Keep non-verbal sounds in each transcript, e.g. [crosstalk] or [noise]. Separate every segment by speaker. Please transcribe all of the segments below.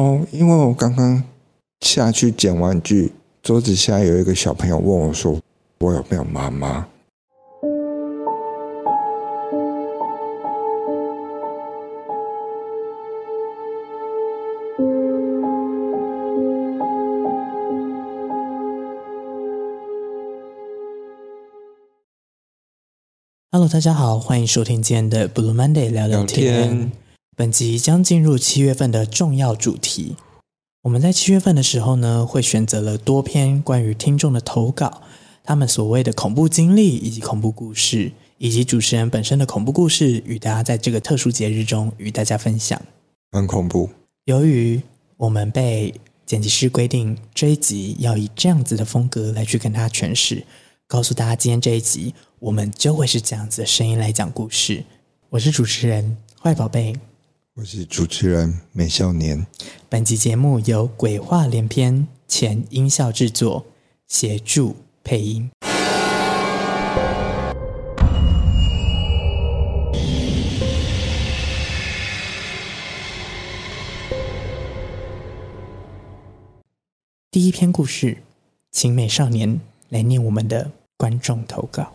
Speaker 1: 哦，因为我刚刚下去捡玩具，桌子下有一个小朋友问我说：“我有没有妈妈？”
Speaker 2: Hello，大家好，欢迎收听今天的 Blue Monday 聊聊天。聊天。本集将进入七月份的重要主题。我们在七月份的时候呢，会选择了多篇关于听众的投稿，他们所谓的恐怖经历以及恐怖故事，以及主持人本身的恐怖故事，与大家在这个特殊节日中与大家分享。
Speaker 1: 很恐怖。
Speaker 2: 由于我们被剪辑师规定这一集要以这样子的风格来去跟大家诠释，告诉大家今天这一集。我们就会是这样子的声音来讲故事。我是主持人坏宝贝，
Speaker 1: 我是主持人美少年。
Speaker 2: 本集节目由鬼话连篇前音效制作协助配音。第一篇故事，请美少年来念我们的观众投稿。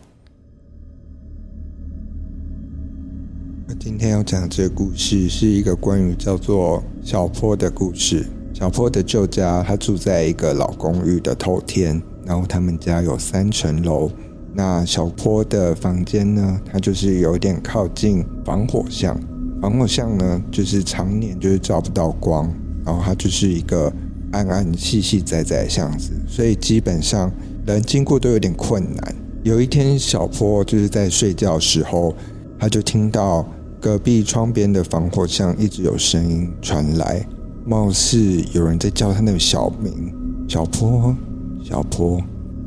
Speaker 1: 今天要讲的这个故事是一个关于叫做小坡的故事。小坡的旧家，他住在一个老公寓的透天，然后他们家有三层楼。那小坡的房间呢，它就是有点靠近防火巷。防火巷呢，就是常年就是照不到光，然后它就是一个暗暗细细窄窄的巷子，所以基本上人经过都有点困难。有一天，小坡就是在睡觉的时候，他就听到。隔壁窗边的防火巷一直有声音传来，貌似有人在叫他那个小名“小坡，小坡”。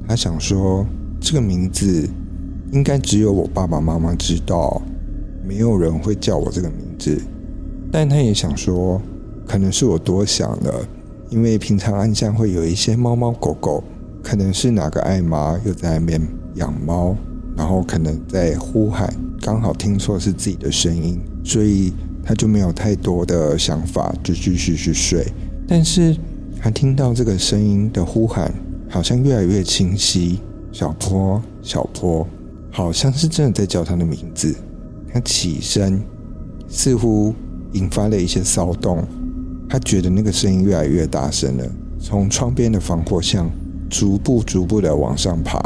Speaker 1: 他想说，这个名字应该只有我爸爸妈妈知道，没有人会叫我这个名字。但他也想说，可能是我多想了，因为平常暗巷会有一些猫猫狗狗，可能是哪个爱妈又在那边养猫，然后可能在呼喊。刚好听错是自己的声音，所以他就没有太多的想法，就继续去睡。但是他听到这个声音的呼喊，好像越来越清晰。小坡，小坡，好像是真的在叫他的名字。他起身，似乎引发了一些骚动。他觉得那个声音越来越大声了，从窗边的防火巷逐步、逐步的往上爬。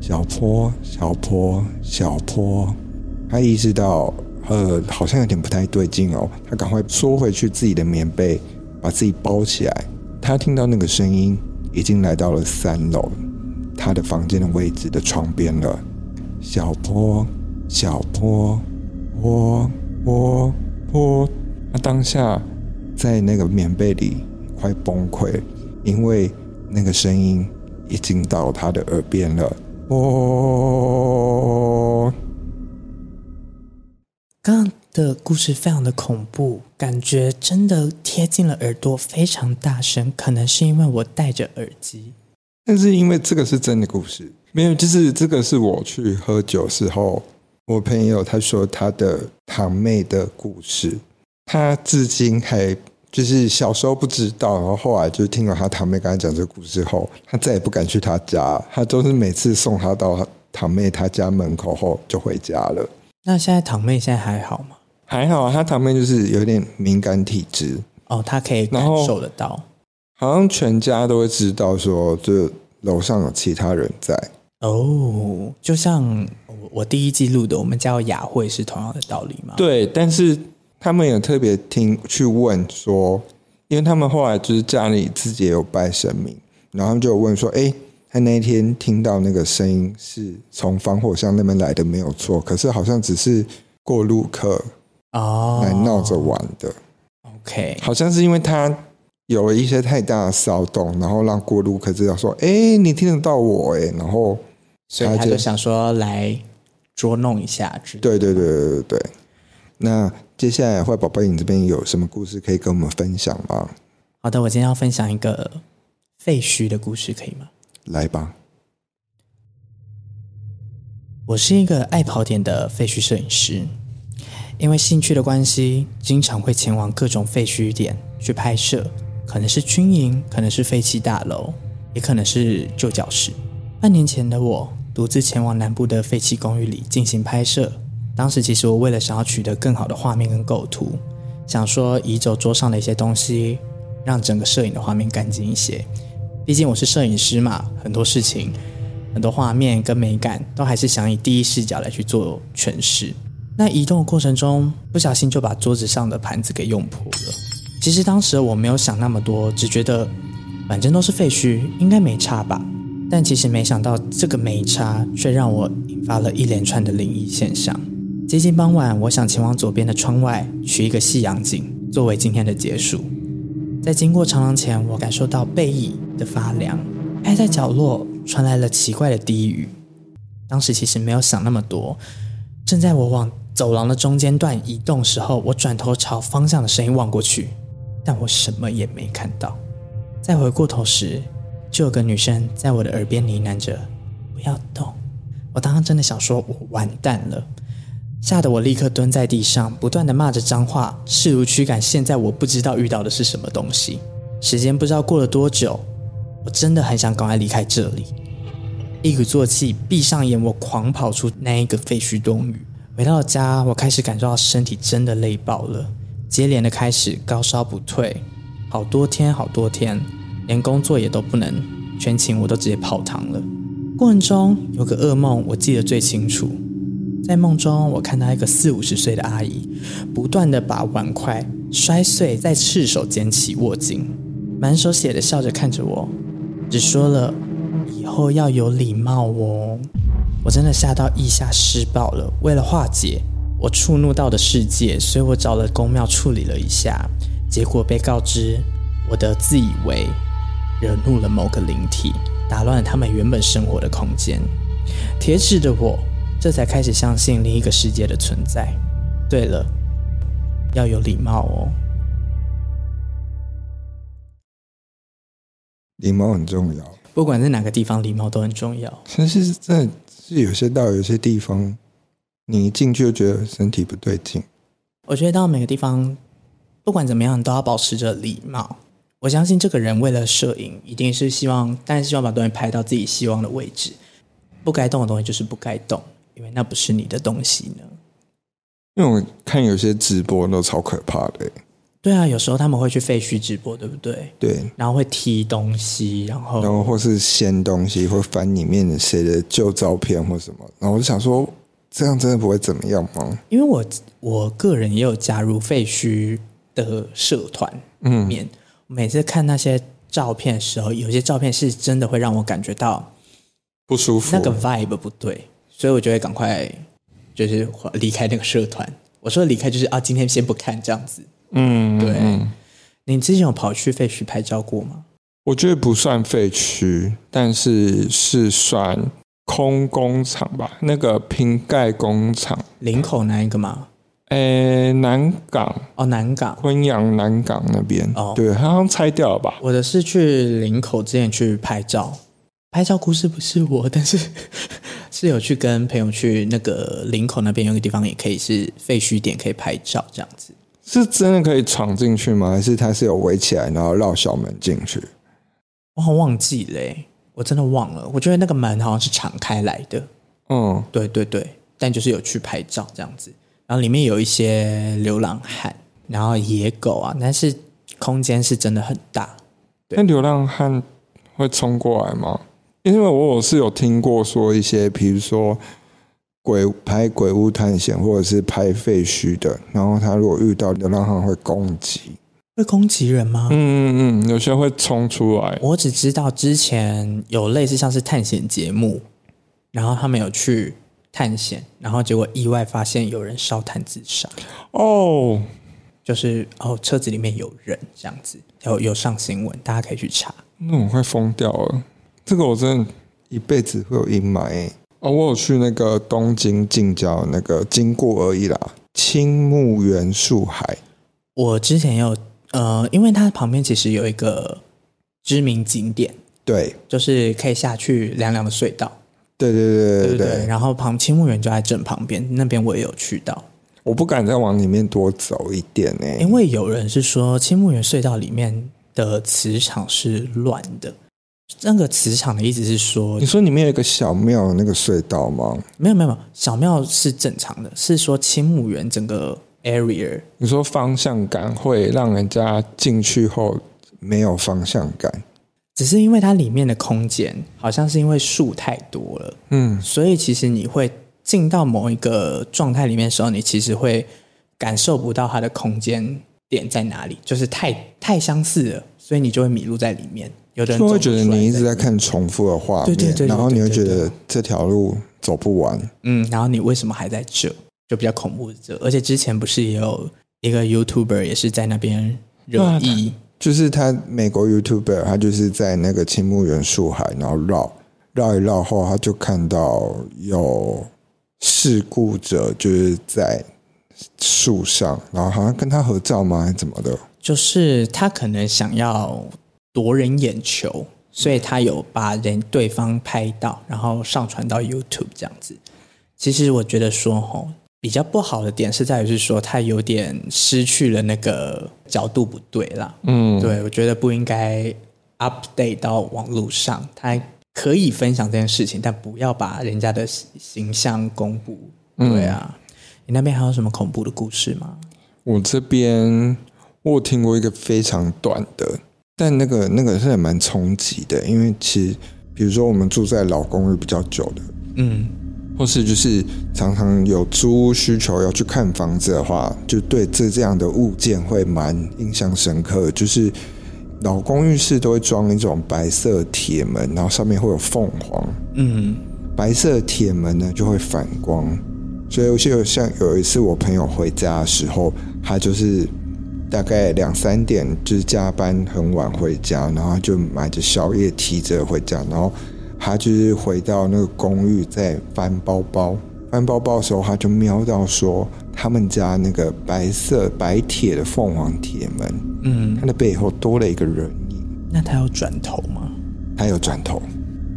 Speaker 1: 小坡，小坡，小坡。他意识到，呃，好像有点不太对劲哦。他赶快缩回去自己的棉被，把自己包起来。他听到那个声音已经来到了三楼，他的房间的位置的床边了。小坡，小坡，坡坡坡。他当下在那个棉被里快崩溃，因为那个声音已经到他的耳边了。坡。
Speaker 2: 刚刚的故事非常的恐怖，感觉真的贴近了耳朵，非常大声。可能是因为我戴着耳机，
Speaker 1: 但是因为这个是真的故事，没有，就是这个是我去喝酒时候，我朋友他说他的堂妹的故事，他至今还就是小时候不知道，然后后来就听了他堂妹跟他讲这个故事后，他再也不敢去他家，他都是每次送他到堂妹他家门口后就回家了。
Speaker 2: 那现在堂妹现在还好吗？
Speaker 1: 还好啊，她堂妹就是有点敏感体质
Speaker 2: 哦，她可以感受得到。
Speaker 1: 好像全家都会知道说，这楼上有其他人在
Speaker 2: 哦。就像我第一季录的，我们叫雅慧是同样的道理吗？
Speaker 1: 对，但是他们有特别听去问说，因为他们后来就是家里自己也有拜神明，然后就问说，哎。他那一天听到那个声音是从防火箱那边来的，没有错。可是好像只是过路客哦，来闹着玩的。
Speaker 2: Oh, OK，
Speaker 1: 好像是因为他有了一些太大的骚动，然后让过路客知道说：“哎，你听得到我？”哎，然后
Speaker 2: 所以他就想说来捉弄一下。
Speaker 1: 对对对对对对。那接下来坏宝贝，你这边有什么故事可以跟我们分享吗？
Speaker 2: 好的，我今天要分享一个废墟的故事，可以吗？
Speaker 1: 来吧，
Speaker 2: 我是一个爱跑点的废墟摄影师，因为兴趣的关系，经常会前往各种废墟点去拍摄，可能是军营，可能是废弃大楼，也可能是旧教室。半年前的我独自前往南部的废弃公寓里进行拍摄。当时其实我为了想要取得更好的画面跟构图，想说移走桌上的一些东西，让整个摄影的画面干净一些。毕竟我是摄影师嘛，很多事情、很多画面跟美感都还是想以第一视角来去做诠释。那移动的过程中，不小心就把桌子上的盘子给用破了。其实当时我没有想那么多，只觉得反正都是废墟，应该没差吧。但其实没想到，这个没差却让我引发了一连串的灵异现象。接近傍晚，我想前往左边的窗外取一个夕阳景，作为今天的结束。在经过长廊前，我感受到背翼的发凉，挨在角落传来了奇怪的低语。当时其实没有想那么多，正在我往走廊的中间段移动时候，我转头朝方向的声音望过去，但我什么也没看到。再回过头时，就有个女生在我的耳边呢喃着：“不要动。”我当时真的想说：“我完蛋了！”吓得我立刻蹲在地上，不断地骂着脏话，试图驱赶现在我不知道遇到的是什么东西。时间不知道过了多久，我真的很想赶快离开这里。一鼓作气，闭上眼，我狂跑出那一个废墟冬雨。回到家，我开始感受到身体真的累爆了，接连的开始高烧不退，好多天好多天。连工作也都不能，全勤我都直接泡汤了。过程中有个噩梦，我记得最清楚。在梦中，我看到一个四五十岁的阿姨，不断地把碗筷摔碎，再赤手捡起握紧，满手血的笑着看着我，只说了以后要有礼貌哦。我真的吓到腋下湿爆了。为了化解我触怒到的世界，所以我找了公庙处理了一下，结果被告知我的自以为。惹怒了某个灵体，打乱了他们原本生活的空间。铁齿的我，这才开始相信另一个世界的存在。对了，要有礼貌哦。
Speaker 1: 礼貌很重要，
Speaker 2: 不管在哪个地方，礼貌都很重要。
Speaker 1: 其实，在是有些到有些地方，你一进去就觉得身体不对劲。
Speaker 2: 我觉得到每个地方，不管怎么样，都要保持着礼貌。我相信这个人为了摄影，一定是希望，但是希望把东西拍到自己希望的位置。不该动的东西就是不该动，因为那不是你的东西呢。
Speaker 1: 因为我看有些直播都超可怕的。
Speaker 2: 对啊，有时候他们会去废墟直播，对不对？
Speaker 1: 对。
Speaker 2: 然后会踢东西，然后
Speaker 1: 然后或是掀东西，或翻里面的谁的旧照片或什么。然后我就想说，这样真的不会怎么样吗？
Speaker 2: 因为我我个人也有加入废墟的社团里面。嗯每次看那些照片的时候，有些照片是真的会让我感觉到
Speaker 1: 不舒服，
Speaker 2: 那个 vibe 不对，所以我就会赶快就是离开那个社团。我说离开就是啊，今天先不看这样子。嗯，对。嗯，你之前有跑去废墟拍照过吗？
Speaker 1: 我觉得不算废墟，但是是算空工厂吧，那个瓶盖工厂，
Speaker 2: 林口那一个吗？
Speaker 1: 诶，南港
Speaker 2: 哦，南港
Speaker 1: 昆阳南港那边哦，对，好像拆掉了吧？
Speaker 2: 我的是去林口之前去拍照，拍照故事不是我，但是是有去跟朋友去那个林口那边有个地方也可以是废墟点，可以拍照这样子。
Speaker 1: 是真的可以闯进去吗？还是它是有围起来，然后绕小门进去？
Speaker 2: 我好忘记嘞，我真的忘了。我觉得那个门好像是敞开来的。嗯，对对对，但就是有去拍照这样子。然后里面有一些流浪汉，然后野狗啊，但是空间是真的很大。
Speaker 1: 那流浪汉会冲过来吗？因为我我是有听过说一些，比如说鬼拍鬼屋探险或者是拍废墟的，然后他如果遇到流浪汉会攻击，
Speaker 2: 会攻击人吗？
Speaker 1: 嗯嗯嗯，有些会冲出来。
Speaker 2: 我只知道之前有类似像是探险节目，然后他们有去。探险，然后结果意外发现有人烧炭自杀。哦，就是哦，车子里面有人这样子，有有上新闻，大家可以去查。
Speaker 1: 那我快疯掉了，这个我真的一辈子会有阴霾。哦，我有去那个东京近郊那个经过而已啦，青木原树海。
Speaker 2: 我之前有呃，因为它旁边其实有一个知名景点，
Speaker 1: 对，
Speaker 2: 就是可以下去凉凉的隧道。
Speaker 1: 对对对对对，
Speaker 2: 对，然后旁青木原就在正旁边，那边我也有去到。
Speaker 1: 我不敢再往里面多走一点呢，
Speaker 2: 因为有人是说青木原隧道里面的磁场是乱的。那个磁场的意思是说，
Speaker 1: 你说里面有一个小庙那个隧道吗？
Speaker 2: 没有没有，小庙是正常的，是说青木园整个 area。
Speaker 1: 你说方向感会让人家进去后没有方向感，
Speaker 2: 只是因为它里面的空间好像是因为树太多了，嗯，所以其实你会进到某一个状态里面的时候，你其实会感受不到它的空间点在哪里，就是太太相似了，所以你就会迷路在里面。有的人
Speaker 1: 就会觉得你一直在看重复的画面，对对对对对对对，然后你会觉得这条路走不完。
Speaker 2: 嗯，然后你为什么还在这？就比较恐怖的这。而且之前不是也有一个 YouTuber 也是在那边热议，
Speaker 1: 就是他美国 YouTuber，他就是在那个青木原树海，然后绕绕一绕后，他就看到有事故者就是在树上，然后好像跟他合照吗？还是怎么的？
Speaker 2: 就是他可能想要。夺人眼球，所以他有把人对方拍到，然后上传到 YouTube 这样子。其实我觉得说，吼，比较不好的点是在于是说，他有点失去了那个角度不对啦。嗯，对，我觉得不应该 update 到网络上，他可以分享这件事情，但不要把人家的形象公布。对啊，嗯，你那边还有什么恐怖的故事吗？
Speaker 1: 我这边我有听过一个非常短的。但那个那个是还蛮冲击的，因为其实比如说我们住在老公寓比较久的，嗯，或是就是常常有租屋需求要去看房子的话，就对这这样的物件会蛮印象深刻。就是老公寓室都会装一种白色铁门，然后上面会有凤凰，嗯，白色铁门呢就会反光，所以我记得像有一次我朋友回家的时候，他就是。大概两三点，就是加班很晚回家，然后就买着宵夜提着回家，然后他就是回到那个公寓在翻包包，翻包包的时候他就瞄到说他们家那个白色白铁的凤凰铁门，嗯，他的背后多了一个人影。
Speaker 2: 那他有转头吗？
Speaker 1: 他有转头，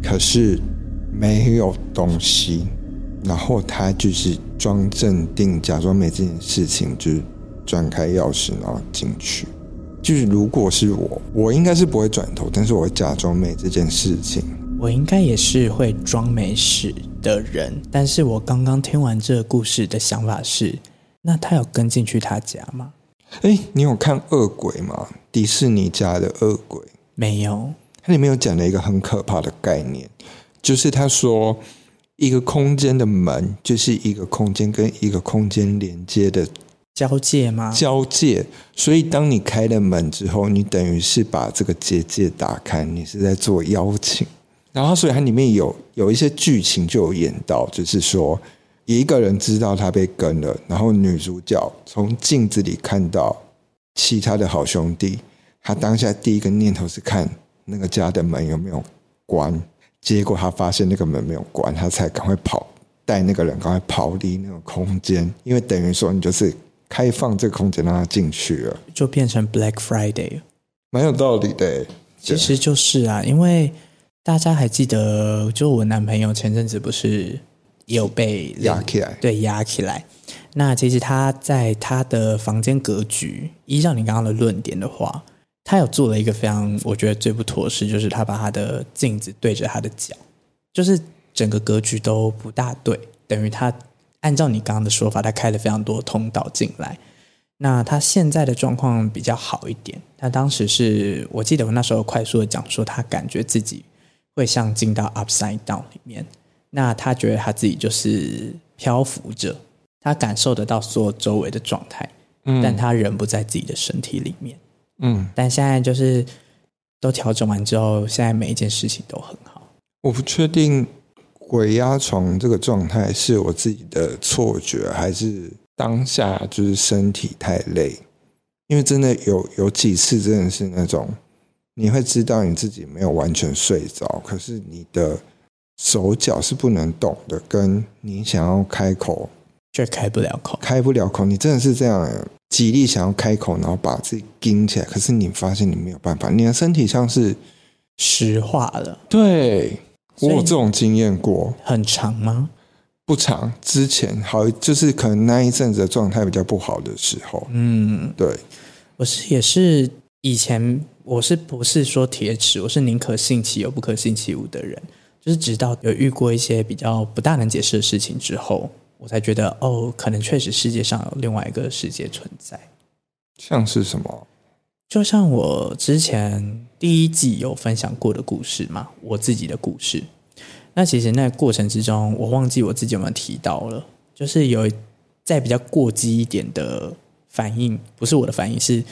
Speaker 1: 可是没有东西。然后他就是装镇定，假装没这件事情，就是。转开钥匙，然后进去。就是如果是我，我应该是不会转头，但是我会假装没这件事情。
Speaker 2: 我应该也是会装没事的人。但是我刚刚听完这个故事的想法是，那他有跟进去他家吗？
Speaker 1: 哎，你有看《恶鬼》吗？迪士尼家的恶鬼？
Speaker 2: 没有。
Speaker 1: 它里面有讲了一个很可怕的概念，就是他说一个空间的门就是一个空间跟一个空间连接的。
Speaker 2: 交界吗？
Speaker 1: 交界，所以当你开了门之后，你等于是把这个结界打开，你是在做邀请。然后，所以它里面有有一些剧情就有演到，就是说一个人知道他被跟了，然后女主角从镜子里看到其他的好兄弟，他当下第一个念头是看那个家的门有没有关，结果他发现那个门没有关，他才赶快跑，带那个人赶快跑离那个空间，因为等于说你就是。开放这个空间让他进去了，
Speaker 2: 就变成 Black Friday，
Speaker 1: 蛮有道理的。
Speaker 2: 其实就是啊，因为大家还记得，就我男朋友前阵子不是也有被
Speaker 1: 压起来，
Speaker 2: 对，压起来。那其实他在他的房间格局，依照你刚刚的论点的话，他有做了一个非常我觉得最不妥的事，就是他把他的镜子对着他的脚，就是整个格局都不大对，等于他。按照你刚刚的说法，他开了非常多通道进来。那他现在的状况比较好一点。他当时是我记得我那时候快速的讲说，他感觉自己会像进到 Upside Down 里面。那他觉得他自己就是漂浮着，他感受得到所有周围的状态，嗯，但他人不在自己的身体里面。嗯，但现在就是都调整完之后，现在每一件事情都很好。
Speaker 1: 我不确定。鬼压床这个状态是我自己的错觉，还是当下就是身体太累？因为真的有有几次真的是那种，你会知道你自己没有完全睡着，可是你的手脚是不能动的，跟你想要开口
Speaker 2: 却开不了口，
Speaker 1: 开不了口，你真的是这样极力想要开口，然后把自己顶起来，可是你发现你没有办法，你的身体像是
Speaker 2: 石化了，
Speaker 1: 对。我有这种经验过，
Speaker 2: 很长吗？
Speaker 1: 不长。之前好，就是可能那一阵子的状态比较不好的时候。嗯，对。
Speaker 2: 我是也是以前我是不是说铁齿？我是宁可信其有，不可信其无的人。就是直到有遇过一些比较不大能解释的事情之后，我才觉得哦，可能确实世界上有另外一个世界存在。
Speaker 1: 像是什么？
Speaker 2: 就像我之前第一季有分享过的故事嘛，我自己的故事。那其实那过程之中，我忘记我自己有没有提到了，就是有在比较过激一点的反应，不是我的反应，是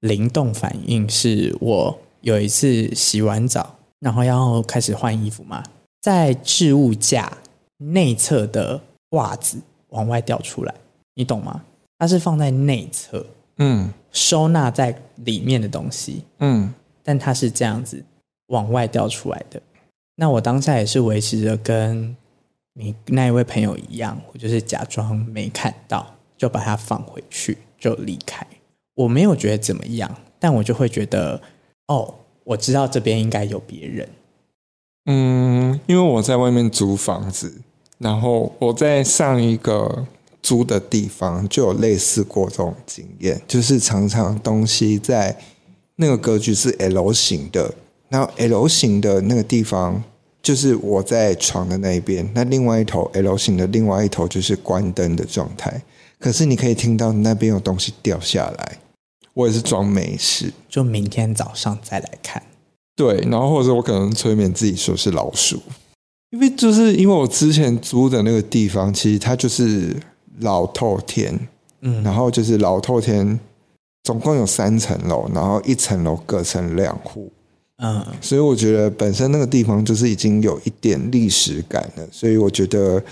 Speaker 2: 灵动反应。是我有一次洗完澡，然后要开始换衣服嘛，在置物架内侧的袜子往外掉出来，你懂吗？它是放在内侧。嗯，收纳在里面的东西，嗯，但它是这样子往外掉出来的。那我当下也是维持着跟你那一位朋友一样，我就是假装没看到，就把它放回去，就离开。我没有觉得怎么样，但我就会觉得，哦，我知道这边应该有别人。
Speaker 1: 嗯，因为我在外面租房子，然后我在上一个。租的地方就有类似过这种经验，就是常常东西在那个格局是 L 型的，然后 L 型的那个地方就是我在床的那一边，那另外一头 L 型的另外一头就是关灯的状态，可是你可以听到那边有东西掉下来，我也是装没事，
Speaker 2: 就明天早上再来看。
Speaker 1: 对，然后或者我可能催眠自己说是老鼠，因为就是因为我之前租的那个地方，其实它就是。老透天，嗯，然后就是老透天，总共有三层楼，然后一层楼各成两户，嗯，所以我觉得本身那个地方就是已经有一点历史感了，所以我觉得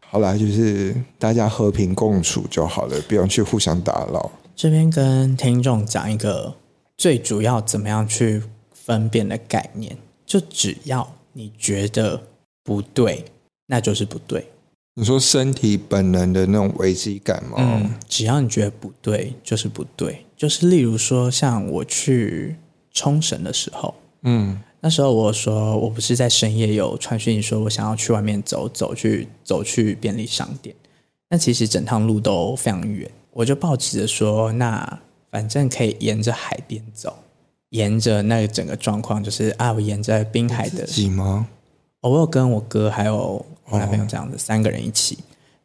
Speaker 1: 好啦，就是大家和平共处就好了，不用去互相打扰。
Speaker 2: 这边跟听众讲一个最主要怎么样去分辨的概念，就只要你觉得不对，那就是不对。
Speaker 1: 你说身体本能的那种危机感吗？
Speaker 2: 嗯，只要你觉得不对，就是不对。就是例如说，像我去冲绳的时候，嗯，那时候我说我不是在深夜有传讯说我想要去外面走走，去走去便利商店。那其实整趟路都非常远，我就抱持着说，那反正可以沿着海边走，沿着那个整个状况，就是啊，我沿着滨海的。我有跟我哥还有。我男朋友这样子，三个人一起。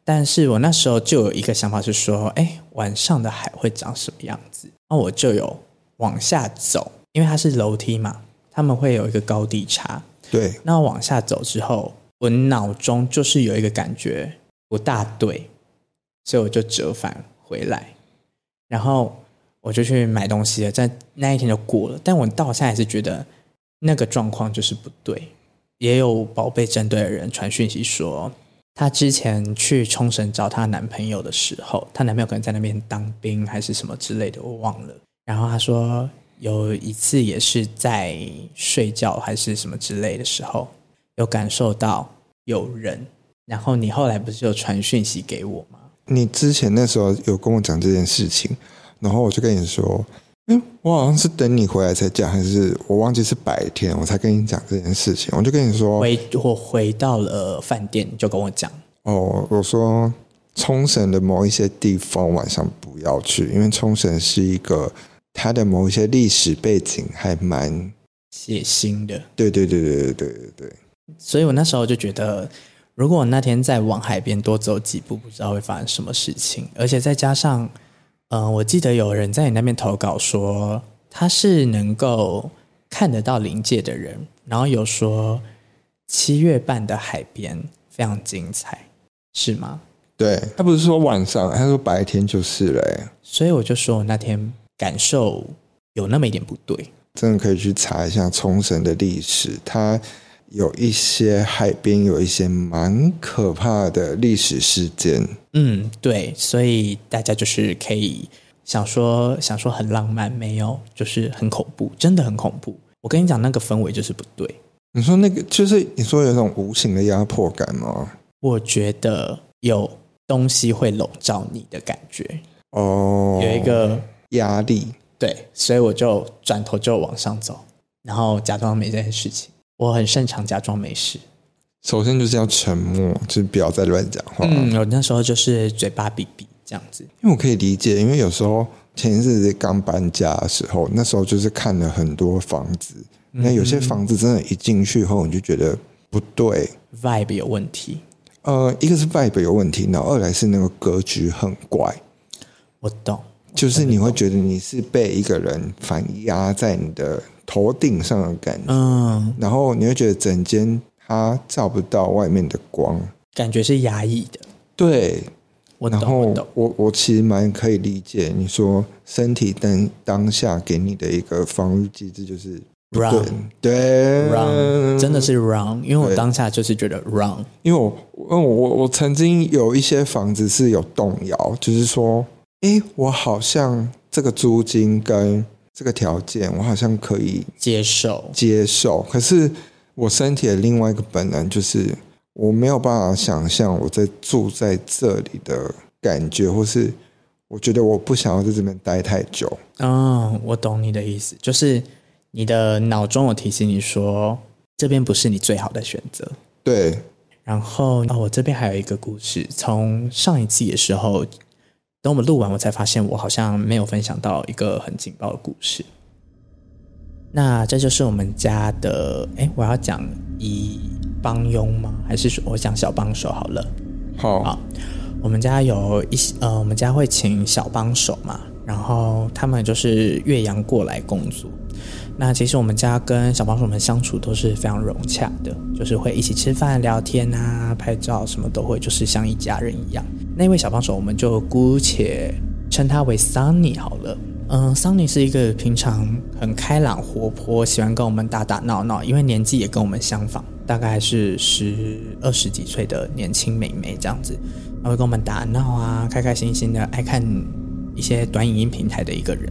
Speaker 2: 但是我那时候就有一个想法是说，哎，晚上的海会长什么样子？那我就有往下走，因为它是楼梯嘛，他们会有一个高低差。
Speaker 1: 对。
Speaker 2: 那往下走之后，我脑中就是有一个感觉不大对，所以我就折返回来，然后我就去买东西了。在那一天就过了，但我到现在还是觉得那个状况就是不对。也有宝贝针对的人传讯息说，她之前去冲绳找她男朋友的时候，她男朋友可能在那边当兵还是什么之类的，我忘了。然后她说有一次也是在睡觉还是什么之类的时候，有感受到有人。然后你后来不是有传讯息给我吗？
Speaker 1: 你之前那时候有跟我讲这件事情，然后我就跟你说。嗯，我好像是等你回来才讲，还是我忘记是白天我才跟你讲这件事情。我就跟你说，
Speaker 2: 回我回到了饭店就跟我讲。
Speaker 1: 哦，我说冲绳的某一些地方晚上不要去，因为冲绳是一个它的某一些历史背景还蛮
Speaker 2: 血腥的。
Speaker 1: 对对对对对对对对。
Speaker 2: 所以我那时候就觉得，如果我那天再往海边多走几步，不知道会发生什么事情，而且再加上。嗯，我记得有人在你那边投稿说他是能够看得到灵界的人，然后有说七月半的海边非常精彩，是吗？
Speaker 1: 对，他不是说晚上，他说白天就是了。
Speaker 2: 所以我就说我那天感受有那么一点不对，
Speaker 1: 真的可以去查一下冲绳的历史，它。有一些海边有一些蛮可怕的历史事件。
Speaker 2: 嗯，对，所以大家就是可以想说想说很浪漫，没有，就是很恐怖，真的很恐怖。我跟你讲，那个氛围就是不对。
Speaker 1: 你说那个就是你说有一种无形的压迫感吗？
Speaker 2: 我觉得有东西会笼罩你的感觉。哦，有一个
Speaker 1: 压力。
Speaker 2: 对，所以我就转头就往上走，然后假装没这件事情。我很擅长假装没事。
Speaker 1: 首先就是要沉默，就是不要再乱讲话。
Speaker 2: 嗯，我那时候就是嘴巴闭闭这样子。
Speaker 1: 因为我可以理解，因为有时候前一阵子刚搬家的时候，那时候就是看了很多房子，那有些房子真的，一进去后你就觉得不对
Speaker 2: ，vibe 有问题。
Speaker 1: 呃，一个是 vibe 有问题，然后二来是那个格局很怪。
Speaker 2: 我懂，
Speaker 1: 就是你会觉得你是被一个人反压在你的头顶上的感觉，嗯，然后你会觉得整间它照不到外面的光，
Speaker 2: 感觉是压抑的。
Speaker 1: 对，
Speaker 2: 我懂，
Speaker 1: 然后
Speaker 2: 我懂，
Speaker 1: 我我其实蛮可以理解你说身体当当下给你的一个防御机制就是
Speaker 2: wrong，
Speaker 1: 对
Speaker 2: ，wrong，真的是 wrong，因为我当下就是觉得 wrong，
Speaker 1: 因为我，我我我曾经有一些房子是有动摇，就是说。哎，我好像这个租金跟这个条件，我好像可以
Speaker 2: 接受
Speaker 1: 接受。可是我身体的另外一个本能就是，我没有办法想象我在住在这里的感觉，或是我觉得我不想要在这边待太久。
Speaker 2: 嗯，我懂你的意思，就是你的脑中有提醒你说，这边不是你最好的选择。
Speaker 1: 对。
Speaker 2: 然后哦，我这边还有一个故事，从上一季的时候。等我们录完，我才发现我好像没有分享到一个很劲爆的故事。那这就是我们家的，哎，我要讲一帮佣吗？还是说我讲小帮手好了？
Speaker 1: 好，好，
Speaker 2: 我们家有一些，呃，我们家会请小帮手嘛，然后他们就是岳阳过来工作。那其实我们家跟小帮手们相处都是非常融洽的，就是会一起吃饭、聊天啊、拍照，什么都会，就是像一家人一样。那位小帮手，我们就姑且称他为 Sunny 好了。嗯，Sunny 是一个平常很开朗、活泼，喜欢跟我们打打闹闹，因为年纪也跟我们相仿，大概是十二十几岁的年轻美眉这样子，他会跟我们打闹啊，开开心心的，爱看一些短影音平台的一个人。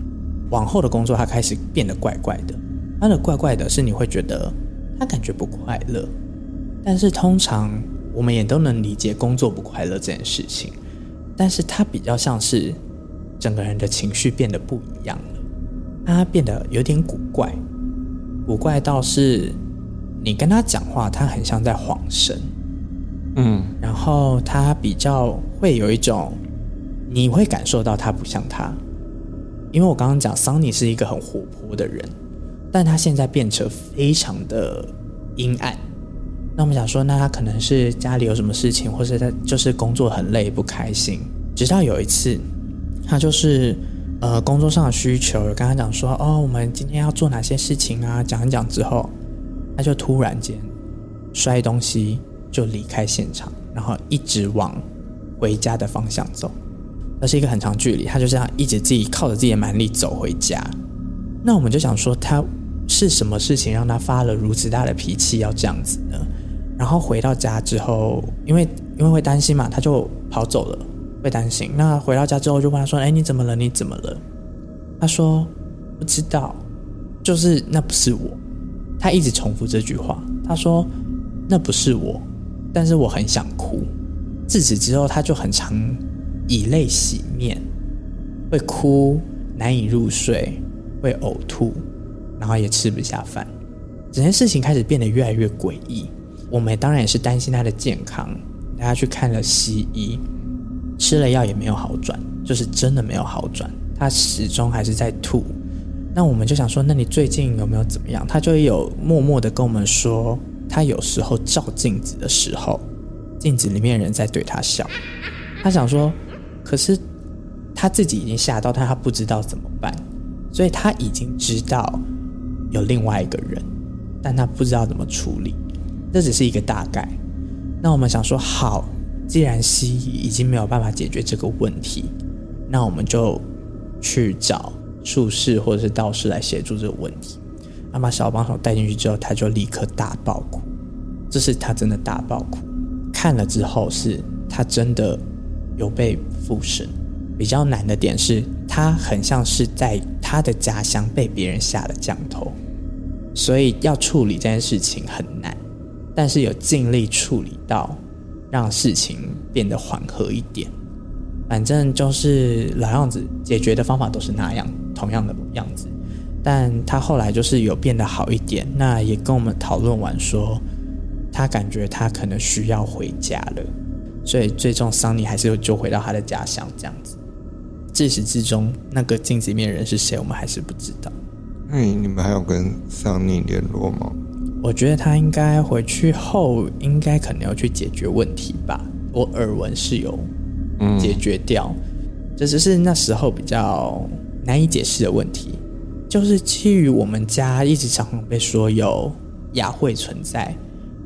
Speaker 2: 往后的工作，他开始变得怪怪的。他的怪怪的是，你会觉得他感觉不快乐。但是通常我们也都能理解工作不快乐这件事情。但是他比较像是整个人的情绪变得不一样了。他变得有点古怪，古怪到是你跟他讲话，他很像在晃神。嗯，然后他比较会有一种，你会感受到他不像他。因为我刚刚讲桑尼是一个很活泼的人，但他现在变成非常的阴暗。那我们想说，那他可能是家里有什么事情，或是他就是工作很累不开心。直到有一次，他就是呃工作上的需求，有跟他讲说，哦，我们今天要做哪些事情啊？讲一讲之后，他就突然间摔东西就离开现场，然后一直往回家的方向走。那是一个很长距离，他就这样一直自己靠着自己的蛮力走回家。那我们就想说，他是什么事情让他发了如此大的脾气要这样子呢？然后回到家之后，因为因为会担心嘛，他就跑走了，会担心。那回到家之后就问他说：“哎，你怎么了？你怎么了？”他说：“不知道，就是那不是我。”他一直重复这句话。他说：“那不是我，但是我很想哭。”自此之后，他就很常。以泪洗面，会哭，难以入睡，会呕吐，然后也吃不下饭，整件事情开始变得越来越诡异。我们当然也是担心他的健康，带他去看了西医，吃了药也没有好转，就是真的没有好转，他始终还是在吐。那我们就想说，那你最近有没有怎么样？他就有默默的跟我们说，他有时候照镜子的时候，镜子里面人在对他笑，他想说。可是他自己已经吓到，但他不知道怎么办，所以他已经知道有另外一个人，但他不知道怎么处理。这只是一个大概。那我们想说，好，既然西医已经没有办法解决这个问题，那我们就去找术士或者是道士来协助这个问题。那把小帮手带进去之后，他就立刻大爆哭。这是他真的大爆哭。看了之后，是他真的。有被附身，比较难的点是，他很像是在他的家乡被别人下了降头，所以要处理这件事情很难，但是有尽力处理到，让事情变得缓和一点。反正就是老样子，解决的方法都是那样，同样的样子。但他后来就是有变得好一点，那也跟我们讨论完说，他感觉他可能需要回家了。所以最终，桑尼还是又就回到他的家乡这样子。至始至终，那个镜子里面的人是谁，我们还是不知道。
Speaker 1: 那你们还有跟桑尼联络吗？
Speaker 2: 我觉得他应该回去后，应该可能要去解决问题吧。我耳闻是有解决掉，嗯、这只是那时候比较难以解释的问题。就是基于我们家一直常常被说有雅慧存在，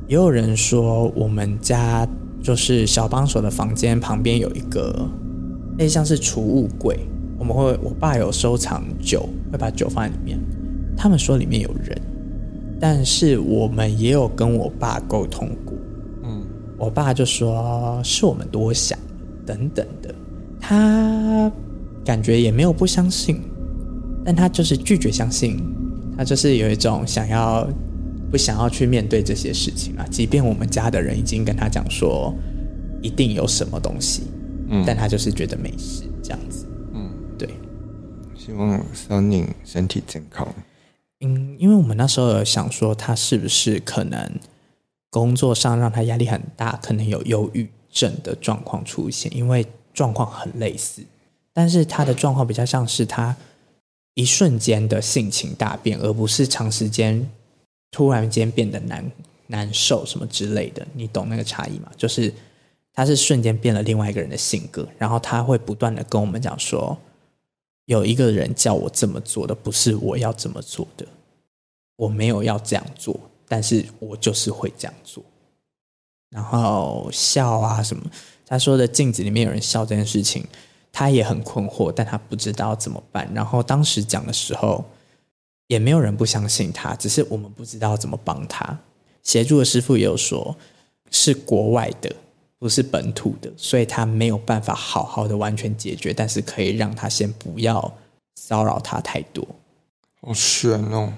Speaker 2: 也有人说我们家就是小帮手的房间旁边有一个类像是储物柜，我们会我爸有收藏酒，会把酒放在里面。他们说里面有人，但是我们也有跟我爸沟通过，嗯，我爸就说是我们多想等等的，他感觉也没有不相信。但他就是拒绝相信，他就是有一种想要不想要去面对这些事情啊。即便我们家的人已经跟他讲说一定有什么东西，嗯，但他就是觉得没事这样子，嗯，对。
Speaker 1: 希望桑宁身体健康。
Speaker 2: 嗯，因为我们那时候有想说他是不是可能工作上让他压力很大，可能有忧郁症的状况出现，因为状况很类似，但是他的状况比较像是他。一瞬间的性情大变，而不是长时间突然间变得难难受什么之类的，你懂那个差异吗？就是他是瞬间变了另外一个人的性格，然后他会不断的跟我们讲说，有一个人叫我这么做的，不是我要这么做的，我没有要这样做，但是我就是会这样做，然后笑啊什么，他说的镜子里面有人笑这件事情。他也很困惑，但他不知道怎么办。然后当时讲的时候，也没有人不相信他，只是我们不知道怎么帮他。协助的师傅也有说，是国外的，不是本土的，所以他没有办法好好的完全解决，但是可以让他先不要骚扰他太多。
Speaker 1: 好悬哦，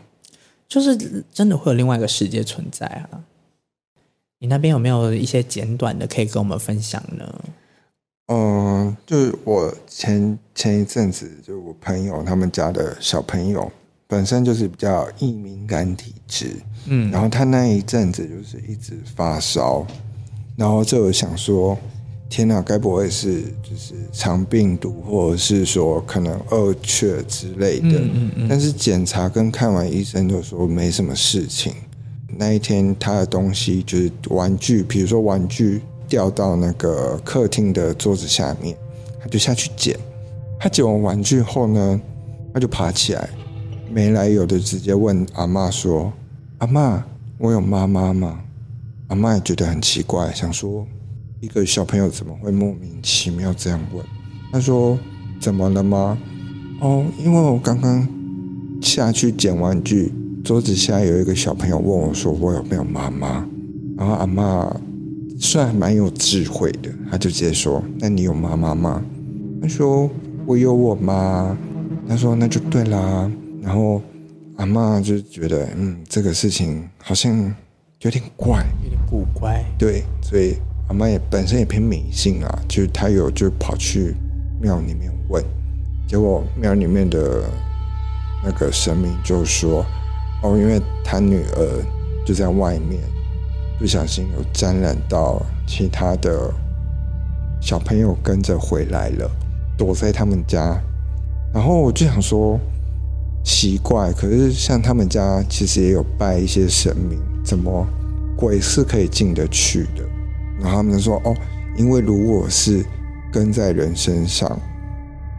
Speaker 2: 就是真的会有另外一个世界存在啊！你那边有没有一些简短的可以跟我们分享呢？
Speaker 1: 嗯，就是我前前一阵子，就是我朋友他们家的小朋友，本身就是比较易敏感体质，嗯，然后他那一阵子就是一直发烧，然后就想说，天哪，该不会是就是肠病毒，或者是说可能恶缺之类的？嗯嗯嗯。但是检查跟看完医生就说没什么事情。那一天他的东西就是玩具，比如说玩具。掉到那个客厅的桌子下面，他就下去捡。他捡完玩具后呢，他就爬起来，没来由的直接问阿嬷说：“阿嬷，我有妈妈吗？”阿嬷也觉得很奇怪，想说一个小朋友怎么会莫名其妙这样问？他说：“怎么了吗？”哦，因为我刚刚下去捡玩具，桌子下有一个小朋友问我说：“我有没有妈妈？”然后阿嬷。虽然蛮有智慧的，他就直接说：“那你有妈妈吗？”他说：“我有我妈。”他说：“那就对啦。”然后阿嬷就觉得，嗯，这个事情好像有点怪，
Speaker 2: 有点古怪。
Speaker 1: 对，所以阿妈也本身也偏迷信啊，就是她有就跑去庙里面问，结果庙里面的那个神明就说：“哦，因为他女儿就在外面。”不小心有沾染到其他的小朋友跟着回来了，躲在他们家。然后我就想说，奇怪，可是像他们家其实也有拜一些神明，怎么鬼是可以进得去的？然后他们就说，哦，因为如果是跟在人身上，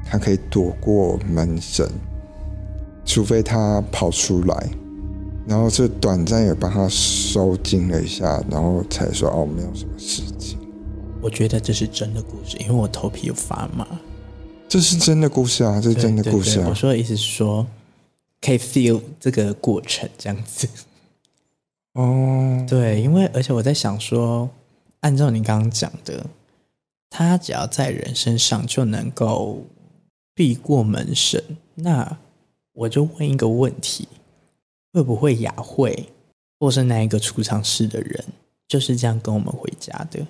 Speaker 1: 他可以躲过门神，除非他跑出来。然后就短暂也帮他收惊了一下，然后才说哦，没有什么事情。
Speaker 2: 我觉得这是真的故事，因为我头皮有发麻。
Speaker 1: 这是真的故事啊，这是真的故事啊。
Speaker 2: 我说的意思是说，可以 feel 这个过程这样子。
Speaker 1: 哦，
Speaker 2: 对，因为而且我在想说，按照你刚刚讲的，他只要在人身上就能够避过门神，那我就问一个问题。会不会雅慧，或是那一个出场室的人，就是这样跟我们回家的？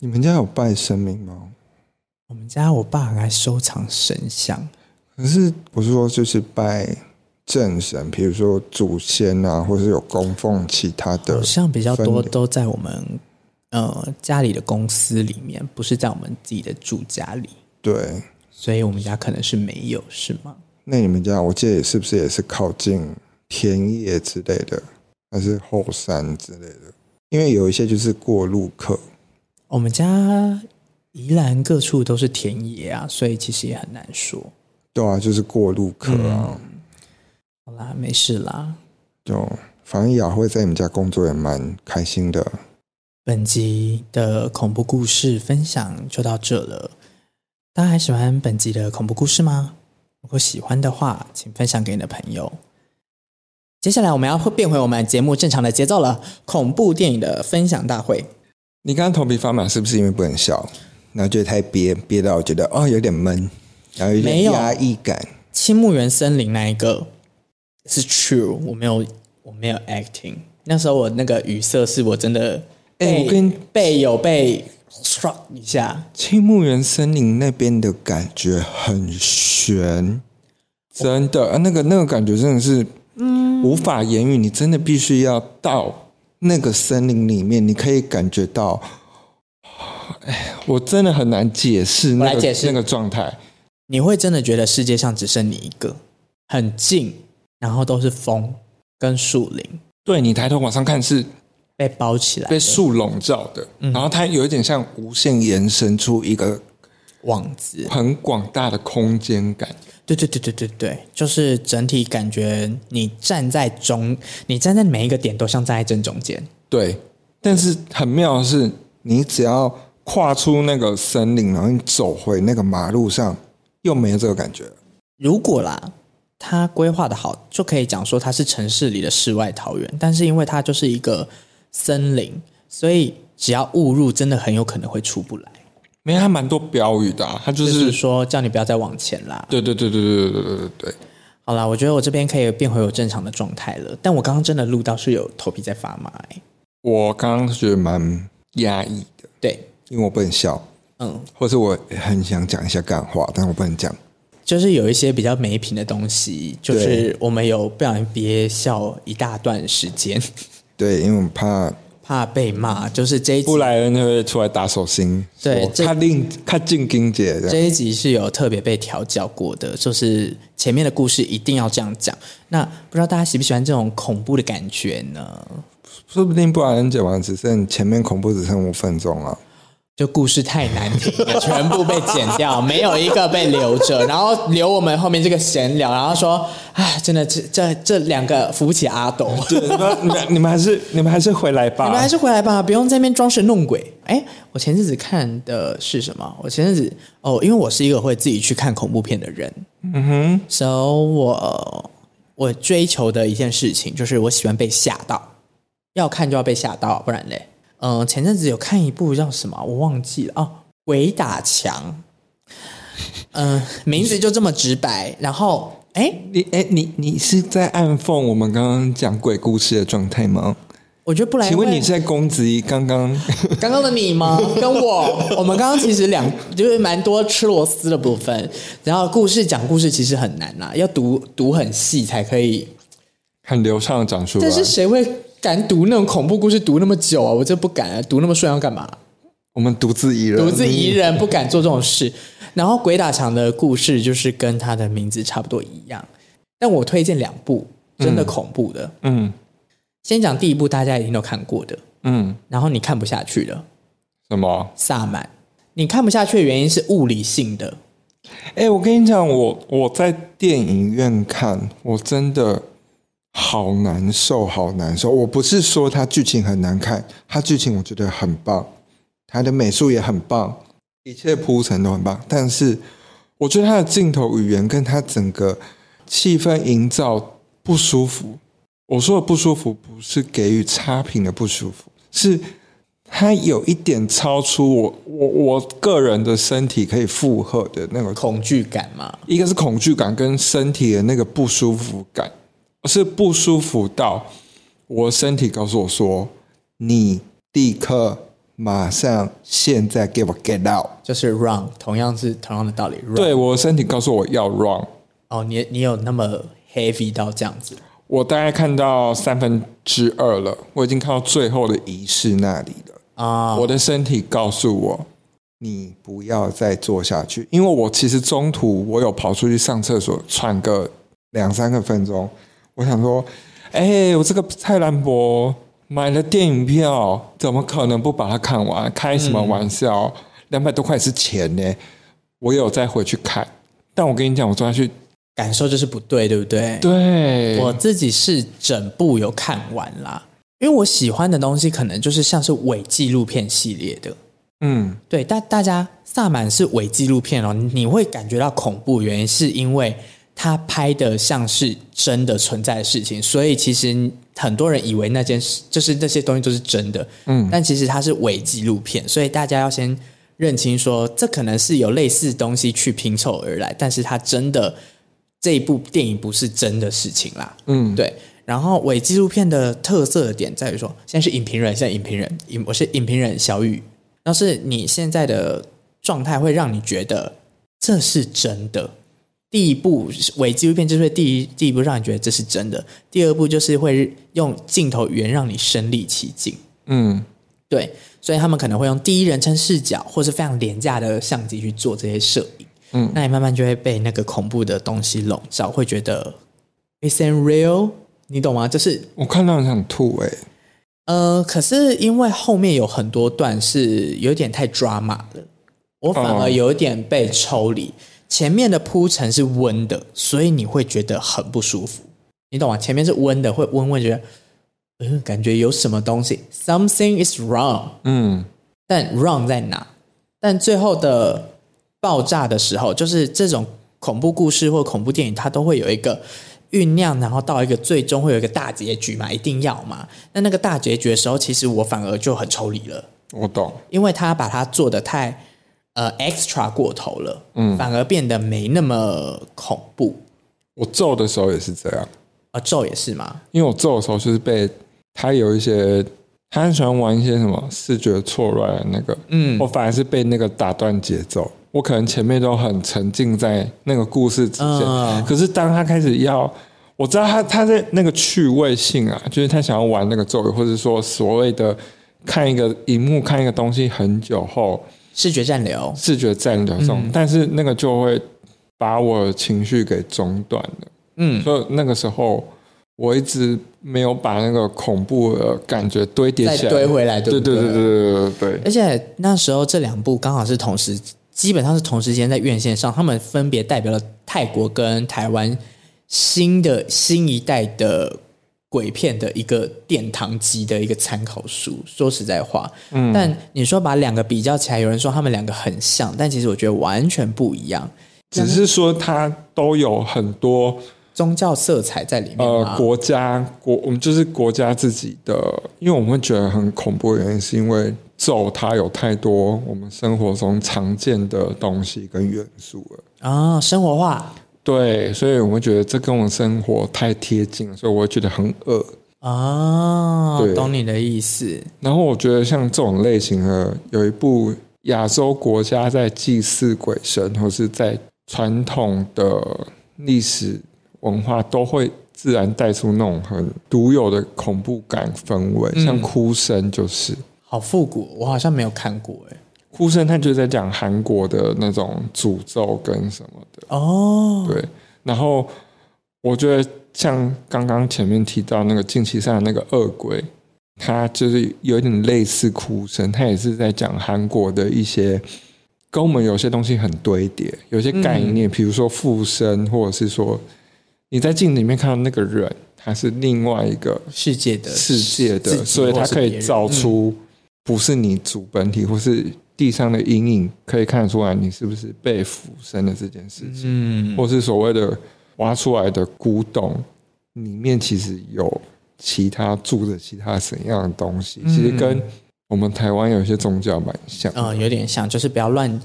Speaker 1: 你们家有拜神明吗？
Speaker 2: 我们家我爸还收藏神像，
Speaker 1: 可是我是说就是拜正神，比如说祖先啊，或是有供奉其他的，
Speaker 2: 好像比较多都在我们呃家里的公司里面，不是在我们自己的住家里。
Speaker 1: 对，
Speaker 2: 所以我们家可能是没有，是吗？
Speaker 1: 那你们家，我记得是不是也是靠近田野之类的，还是后山之类的？因为有一些就是过路客。
Speaker 2: 我们家宜兰各处都是田野啊，所以其实也很难说。
Speaker 1: 对啊，就是过路客啊。
Speaker 2: 嗯、好啦，没事啦。
Speaker 1: 就反正雅慧在你们家工作也蛮开心的。
Speaker 2: 本集的恐怖故事分享就到这了。大家还喜欢本集的恐怖故事吗？如果喜欢的话，请分享给你的朋友。接下来我们要变回我们节目正常的节奏了，恐怖电影的分享大会。
Speaker 1: 你刚刚头皮发麻是不是因为不能笑？然后觉得太憋憋到我觉得哦有点闷，然后有点压抑感。
Speaker 2: 青木原森林那一个是 true，我没有我没有 acting。那时候我那个语塞是我真的，哎，我跟背有被 struck 一下。
Speaker 1: 青木原森林那边的感觉很悬，真的啊，那个那个感觉真的是嗯无法言语，你真的必须要到。那个森林里面，你可以感觉到，哎，我真的很难解释那个解释那个状态。
Speaker 2: 你会真的觉得世界上只剩你一个，很近，然后都是风跟树林。
Speaker 1: 对，你抬头往上看是
Speaker 2: 被包起来、
Speaker 1: 被树笼罩的，嗯、然后它有一点像无限延伸出一个
Speaker 2: 网子，
Speaker 1: 很广大的空间感。
Speaker 2: 对对对对对对，就是整体感觉你站在中，你站在每一个点都像站在正中间。
Speaker 1: 对，但是很妙的是，你只要跨出那个森林，然后你走回那个马路上，又没有这个感觉。
Speaker 2: 如果啦，它规划的好，就可以讲说它是城市里的世外桃源。但是因为它就是一个森林，所以只要误入，真的很有可能会出不来。
Speaker 1: 没，它蛮多标语的、啊，他就是，
Speaker 2: 就是说叫你不要再往前啦。
Speaker 1: 对对对对对对对对对。
Speaker 2: 好啦，我觉得我这边可以变回我正常的状态了。但我刚刚真的录到是有头皮在发麻、欸。
Speaker 1: 我刚刚觉得蛮压抑的。
Speaker 2: 对，
Speaker 1: 因为我不能笑。嗯。或是我很想讲一下干话，但我不能讲。
Speaker 2: 就是有一些比较没品的东西，就是我们有不小心憋笑一大段时间。[laughs]
Speaker 1: 对，因为我们怕。[laughs]
Speaker 2: 怕被骂，就是这一集
Speaker 1: 不来人就会出来打手心。
Speaker 2: 对，
Speaker 1: 他令他进金姐
Speaker 2: 这一集是有特别被调教过的，就是前面的故事一定要这样讲。那不知道大家喜不喜欢这种恐怖的感觉呢？
Speaker 1: 说不定布莱恩讲完只剩前面恐怖只剩五分钟了。
Speaker 2: 就故事太难听了，[laughs] 全部被剪掉，没有一个被留着，然后留我们后面这个闲聊，然后说，哎，真的这这这两个扶不起阿斗，
Speaker 1: 对，你们你们还是你们还是回来吧，
Speaker 2: 你们还是回来吧，不用在那边装神弄鬼。哎，我前阵子看的是什么？我前阵子哦，因为我是一个会自己去看恐怖片的人，嗯哼，所以我我追求的一件事情就是我喜欢被吓到，要看就要被吓到，不然嘞。嗯，前阵子有看一部叫什么，我忘记了哦，《鬼打墙》。嗯，名字就这么直白。然后，哎，
Speaker 1: 你哎，你你是在暗讽我们刚刚讲鬼故事的状态吗？
Speaker 2: 我觉得不来。
Speaker 1: 请问你是在攻击刚刚
Speaker 2: 刚刚的你吗？[laughs] 跟我，我们刚刚其实两就是蛮多吃螺丝的部分。然后故事讲故事其实很难呐，要读读很细才可以
Speaker 1: 很流畅的讲出来。
Speaker 2: 但是谁会？敢读那种恐怖故事读那么久啊？我真不敢啊！读那么顺要干嘛？
Speaker 1: 我们独自一人，
Speaker 2: 独自一人不敢做这种事。然后鬼打墙的故事就是跟他的名字差不多一样。但我推荐两部真的恐怖的。嗯，嗯先讲第一部，大家一定都看过的。嗯，然后你看不下去了。
Speaker 1: 什么？
Speaker 2: 萨满？你看不下去的原因是物理性的。
Speaker 1: 哎，我跟你讲，我我在电影院看，我真的。好难受，好难受！我不是说它剧情很难看，它剧情我觉得很棒，它的美术也很棒，一切铺陈都很棒。但是我觉得它的镜头语言跟它整个气氛营造不舒服。我说的不舒服，不是给予差评的不舒服，是它有一点超出我我我个人的身体可以负荷的那个
Speaker 2: 恐惧感嘛。
Speaker 1: 一个是恐惧感跟身体的那个不舒服感。是不舒服到我身体告诉我说：“你立刻马上现在给我 get out，
Speaker 2: 就是 run，同样是同样的道理。run。
Speaker 1: 对，我身体告诉我要 run。
Speaker 2: 哦，你你有那么 heavy 到这样子？
Speaker 1: 我大概看到三分之二了，我已经看到最后的仪式那里了啊！我的身体告诉我，你不要再做下去，因为我其实中途我有跑出去上厕所喘个两三个分钟，我想说，哎、欸，我这个蔡澜博买了电影票，怎么可能不把它看完？开什么玩笑？两百、嗯、多块是钱呢，我有再回去看，但我跟你讲，我坐下去
Speaker 2: 感受就是不对，对不对？
Speaker 1: 对，
Speaker 2: 我自己是整部有看完啦，因为我喜欢的东西可能就是像是伪纪录片系列的。嗯，对，但大家萨满是伪纪录片哦，你会感觉到恐怖，原因是因为他拍的像是真的存在的事情，所以其实很多人以为那件事就是那些东西都是真的，嗯，但其实它是伪纪录片，所以大家要先认清说，这可能是有类似东西去拼凑而来，但是它真的这一部电影不是真的事情啦，嗯，对。然后伪纪录片的特色的点在于说，现在是影评人，现在影评人，影我是影评人小雨。要是你现在的状态会让你觉得这是真的，第一部伪纪录片就是会第一第一步让你觉得这是真的，第二步就是会用镜头语言让你身临其境。嗯，对，所以他们可能会用第一人称视角或是非常廉价的相机去做这些摄影。嗯，那你慢慢就会被那个恐怖的东西笼罩，会觉得 isn't real，你懂吗？就是
Speaker 1: 我看到很想吐哎、欸。
Speaker 2: 呃，可是因为后面有很多段是有点太 drama 了，我反而有点被抽离。前面的铺陈是温的，所以你会觉得很不舒服，你懂吗？前面是温的，会温温觉得，嗯、呃，感觉有什么东西，something is wrong，嗯，但 wrong 在哪？但最后的爆炸的时候，就是这种恐怖故事或恐怖电影，它都会有一个。酝酿，然后到一个最终会有一个大结局嘛，一定要嘛。那那个大结局的时候，其实我反而就很抽离了。
Speaker 1: 我懂，
Speaker 2: 因为他把它做得太呃 extra 过头了，嗯，反而变得没那么恐怖。
Speaker 1: 我咒的时候也是这样，
Speaker 2: 啊，咒也是吗？
Speaker 1: 因为我咒的时候就是被他有一些，他很喜欢玩一些什么视觉错乱的那个，嗯，我反而是被那个打断节奏。我可能前面都很沉浸在那个故事之间，嗯、可是当他开始要，我知道他他在那个趣味性啊，就是他想要玩那个咒语，或者说所谓的看一个荧幕看一个东西很久后，
Speaker 2: 视觉暂留，
Speaker 1: 视觉暂留。但是那个就会把我情绪给中断了。嗯，所以那个时候我一直没有把那个恐怖的感觉堆叠起来。
Speaker 2: 堆回来对。
Speaker 1: 对对对对对对。
Speaker 2: 而且那时候这两部刚好是同时，基本上是同时间在院线上，他们分别代表了泰国跟台湾新的新一代的。鬼片的一个殿堂级的一个参考书。说实在话，嗯，但你说把两个比较起来，有人说他们两个很像，但其实我觉得完全不一样。
Speaker 1: 只是说它都有很多
Speaker 2: 宗教色彩在里面。
Speaker 1: 呃，国家国我们就是国家自己的，因为我们会觉得很恐怖的原因是因为。咒它有太多我们生活中常见的东西跟元素了
Speaker 2: 啊、哦，生活化。
Speaker 1: 对，所以我们觉得这跟我们生活太贴近了，所以我会觉得很恶啊。
Speaker 2: 哦、懂你的意思。
Speaker 1: 然后我觉得像这种类型的，有一部亚洲国家在祭祀鬼神，或是在传统的历史文化，都会自然带出那种很独有的恐怖感氛围，嗯、像哭声就是。
Speaker 2: 好复古，我好像没有看过哎。
Speaker 1: 哭声他就在讲韩国的那种诅咒跟什么的哦，对。然后我觉得像刚刚前面提到那个近期上的那个恶鬼，他就是有点类似哭声，他也是在讲韩国的一些跟我们有些东西很堆叠，有些概念，比如说附身，或者是说你在镜子里面看到那个人，他是另外一个世界的世界的，所以他可以造出。不是你主本体，或是地上的阴影，可以看得出来你是不是被附身的这件事情，嗯，或是所谓的挖出来的古董里面，其实有其他住着其他什么样的东西，其实跟我们台湾有些宗教蛮像，
Speaker 2: 嗯，有点像，就是不要乱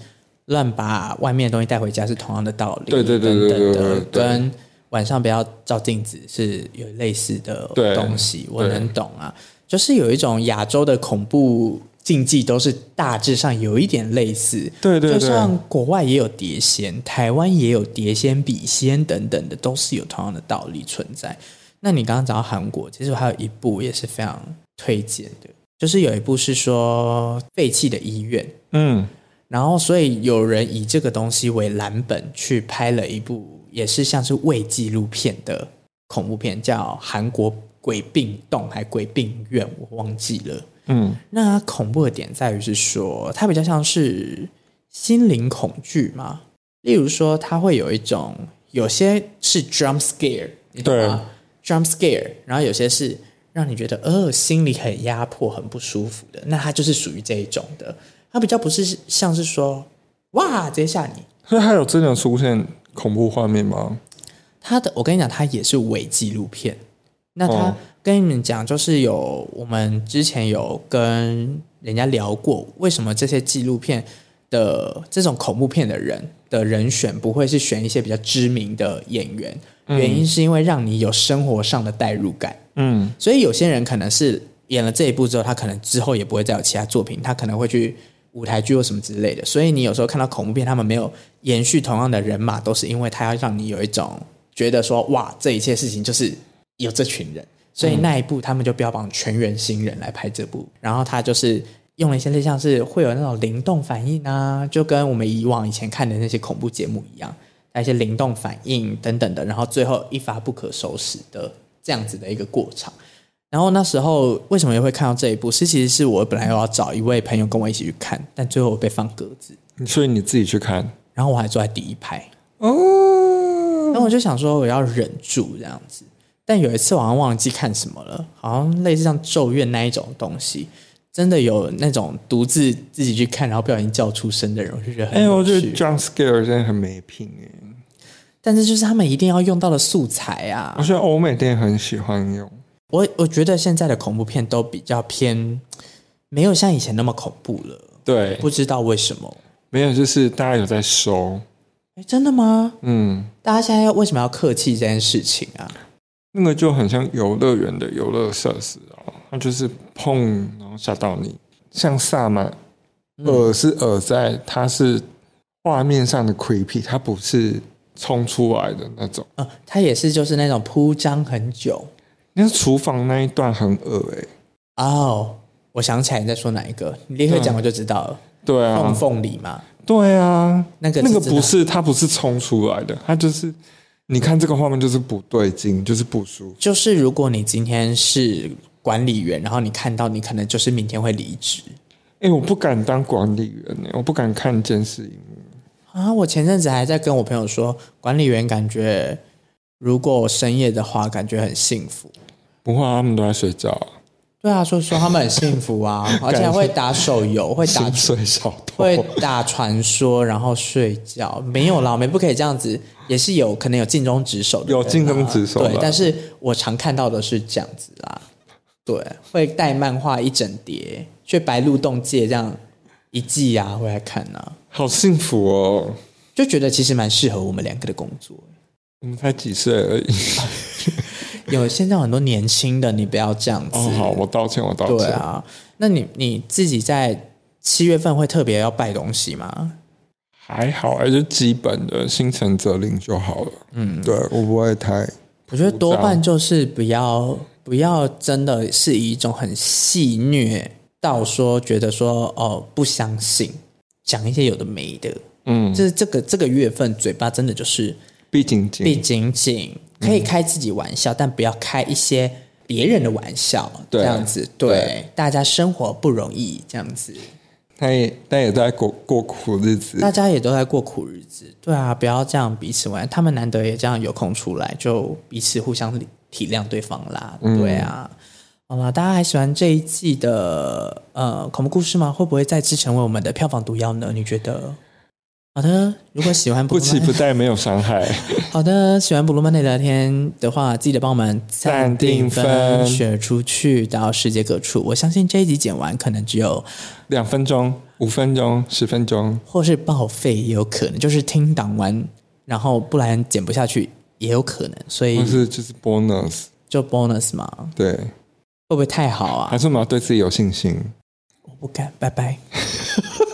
Speaker 2: 乱把外面的东西带回家，是同样的道理，
Speaker 1: 对对对对对对，
Speaker 2: 跟晚上不要照镜子是有类似的东西，我能懂啊。就是有一种亚洲的恐怖禁忌，都是大致上有一点类似。
Speaker 1: 对对对，
Speaker 2: 就像国外也有碟仙，台湾也有碟仙、笔仙等等的，都是有同样的道理存在。那你刚刚讲到韩国，其实我还有一部也是非常推荐的，就是有一部是说废弃的医院。嗯，然后所以有人以这个东西为蓝本去拍了一部，也是像是伪纪录片的恐怖片，叫韩国鬼病洞还鬼病院，我忘记了。嗯，那恐怖的点在于是说，它比较像是心灵恐惧嘛。例如说，它会有一种，有些是 jump scare，对，jump scare，然后有些是让你觉得呃心里很压迫、很不舒服的，那它就是属于这一种的。它比较不是像是说哇直接吓你，
Speaker 1: 所以它有真的出现恐怖画面吗？
Speaker 2: 它的，我跟你讲，它也是伪纪录片。那它跟你们讲，就是有我们之前有跟人家聊过，为什么这些纪录片的这种恐怖片的人。的人选不会是选一些比较知名的演员，嗯、原因是因为让你有生活上的代入感。嗯，所以有些人可能是演了这一部之后，他可能之后也不会再有其他作品，他可能会去舞台剧或什么之类的。所以你有时候看到恐怖片，他们没有延续同样的人马，都是因为他要让你有一种觉得说，哇，这一切事情就是有这群人，所以那一部他们就标榜全员新人来拍这部，然后他就是。用了一些类像是会有那种灵动反应啊，就跟我们以往以前看的那些恐怖节目一样，那些灵动反应等等的，然后最后一发不可收拾的这样子的一个过场。然后那时候为什么也会看到这一部？是其实是我本来要找一位朋友跟我一起去看，但最后我被放鸽子。
Speaker 1: 所以你自己去看，
Speaker 2: 然后我还坐在第一排哦。然后我就想说我要忍住这样子，但有一次我好像忘记看什么了，好像类似像咒怨那一种东西。真的有那种独自自己去看，然后不小心叫出声的人，我就觉得很。哎，
Speaker 1: 我觉得 jump scare 真的很没品哎。
Speaker 2: 但是就是他们一定要用到的素材啊。
Speaker 1: 我觉得欧美电影很喜欢用。
Speaker 2: 我我觉得现在的恐怖片都比较偏，没有像以前那么恐怖了。
Speaker 1: 对，
Speaker 2: 不知道为什么。
Speaker 1: 没有，就是大家有在收。
Speaker 2: 哎，真的吗？嗯。大家现在要为什么要客气这件事情啊？
Speaker 1: 那个就很像游乐园的游乐设施哦，它就是碰。吓到你，像萨满，耳是耳在，它是画面上的 creepy，它不是冲出来的那种。
Speaker 2: 呃，它也是就是那种铺张很久。
Speaker 1: 那厨房那一段很恶哎、欸。
Speaker 2: 哦，我想起来你在说哪一个，你立刻讲我就知道了。
Speaker 1: 对啊，
Speaker 2: 凤凤梨嘛。
Speaker 1: 对啊，
Speaker 2: 那个
Speaker 1: 那个不是，它不是冲出来的，它就是你看这个画面就是不对劲，就是不舒服。
Speaker 2: 就是如果你今天是。管理员，然后你看到你可能就是明天会离职。
Speaker 1: 哎，我不敢当管理员呢，我不敢看监视荧幕
Speaker 2: 啊！我前阵子还在跟我朋友说，管理员感觉如果深夜的话，感觉很幸福。
Speaker 1: 不会，他们都在睡觉。
Speaker 2: 对啊，说说他们很幸福啊，[laughs] 而且还会打手游，会打
Speaker 1: 睡小
Speaker 2: 会打传说，然后睡觉。没有啦，我们不可以这样子，也是有可能有尽忠职守的，
Speaker 1: 有尽忠职守。
Speaker 2: 对，但是我常看到的是这样子啦。对，会带漫画一整叠，去白鹿洞借这样一季啊，回来看啊，
Speaker 1: 好幸福哦！
Speaker 2: 就觉得其实蛮适合我们两个的工作。
Speaker 1: 我们才几岁而已，
Speaker 2: 有现在很多年轻的，你不要这样子。
Speaker 1: 哦，好，我道歉，我道歉。
Speaker 2: 对啊，那你你自己在七月份会特别要拜东西吗？
Speaker 1: 还好，还是基本的心诚则灵就好了。嗯，对，我不会太，
Speaker 2: 我觉得多半就是不要。不要真的是以一种很戏虐到说觉得说哦不相信，讲一些有的没的，嗯，就是这个这个月份嘴巴真的就是
Speaker 1: 闭紧紧，
Speaker 2: 闭紧紧，可以开自己玩笑，嗯、但不要开一些别人的玩笑，对这样子对，对大家生活不容易，这样子，
Speaker 1: 他也他也在过过苦日子，
Speaker 2: 大家也都在过苦日子，对啊，不要这样彼此玩，他们难得也这样有空出来，就彼此互相理。体谅对方啦，对啊，嗯、好了，大家还喜欢这一季的呃恐怖故事吗？会不会再次成为我们的票房毒药呢？你觉得？好的，如果喜欢，
Speaker 1: 不期不待，没有伤害。[laughs]
Speaker 2: 好的，喜欢 Blue Monday 聊天的话，记得帮我们
Speaker 1: 暂定分
Speaker 2: 选出去到世界各处。我相信这一集剪完可能只有
Speaker 1: 两分钟、五分钟、十分钟，
Speaker 2: 或是报废也有可能，就是听档完，然后不然剪不下去。也有可能，所以
Speaker 1: 不是就是 bonus，
Speaker 2: 就 bonus 嘛。
Speaker 1: 对，
Speaker 2: 会不会太好啊？
Speaker 1: 还是我们要对自己有信心？
Speaker 2: 我不敢，拜拜。[laughs]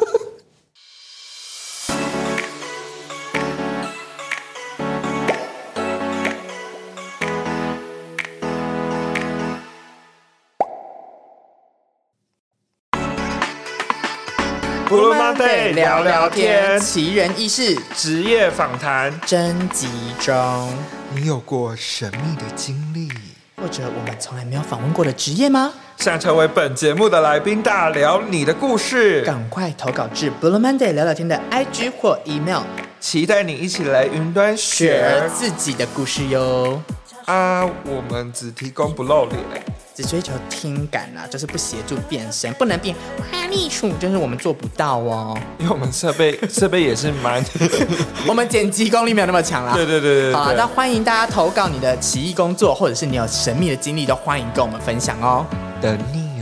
Speaker 1: 聊聊天，
Speaker 2: 奇人异事，
Speaker 1: 职业访谈
Speaker 2: 征集中。
Speaker 3: 你有过神秘的经历，
Speaker 2: 或者我们从来没有访问过的职业吗？
Speaker 1: 想成为本节目的来宾，大聊你的故事，
Speaker 2: 赶快投稿至 Blue Monday 聊聊天的 IG 或 email，
Speaker 1: 期待你一起来云端学
Speaker 2: 自己的故事哟。
Speaker 1: 啊，我们只提供不露脸。
Speaker 2: 只追求听感啊，就是不协助变声，不能变花栗鼠，就是我们做不到哦。
Speaker 1: 因为我们设备 [laughs] 设备也是蛮，[laughs]
Speaker 2: 我们剪辑功力没有那么强啦。
Speaker 1: 对对对对，对。
Speaker 2: 好，那欢迎大家投稿你的奇异工作，或者是你有神秘的经历，都欢迎跟我们分享哦。
Speaker 1: 等你。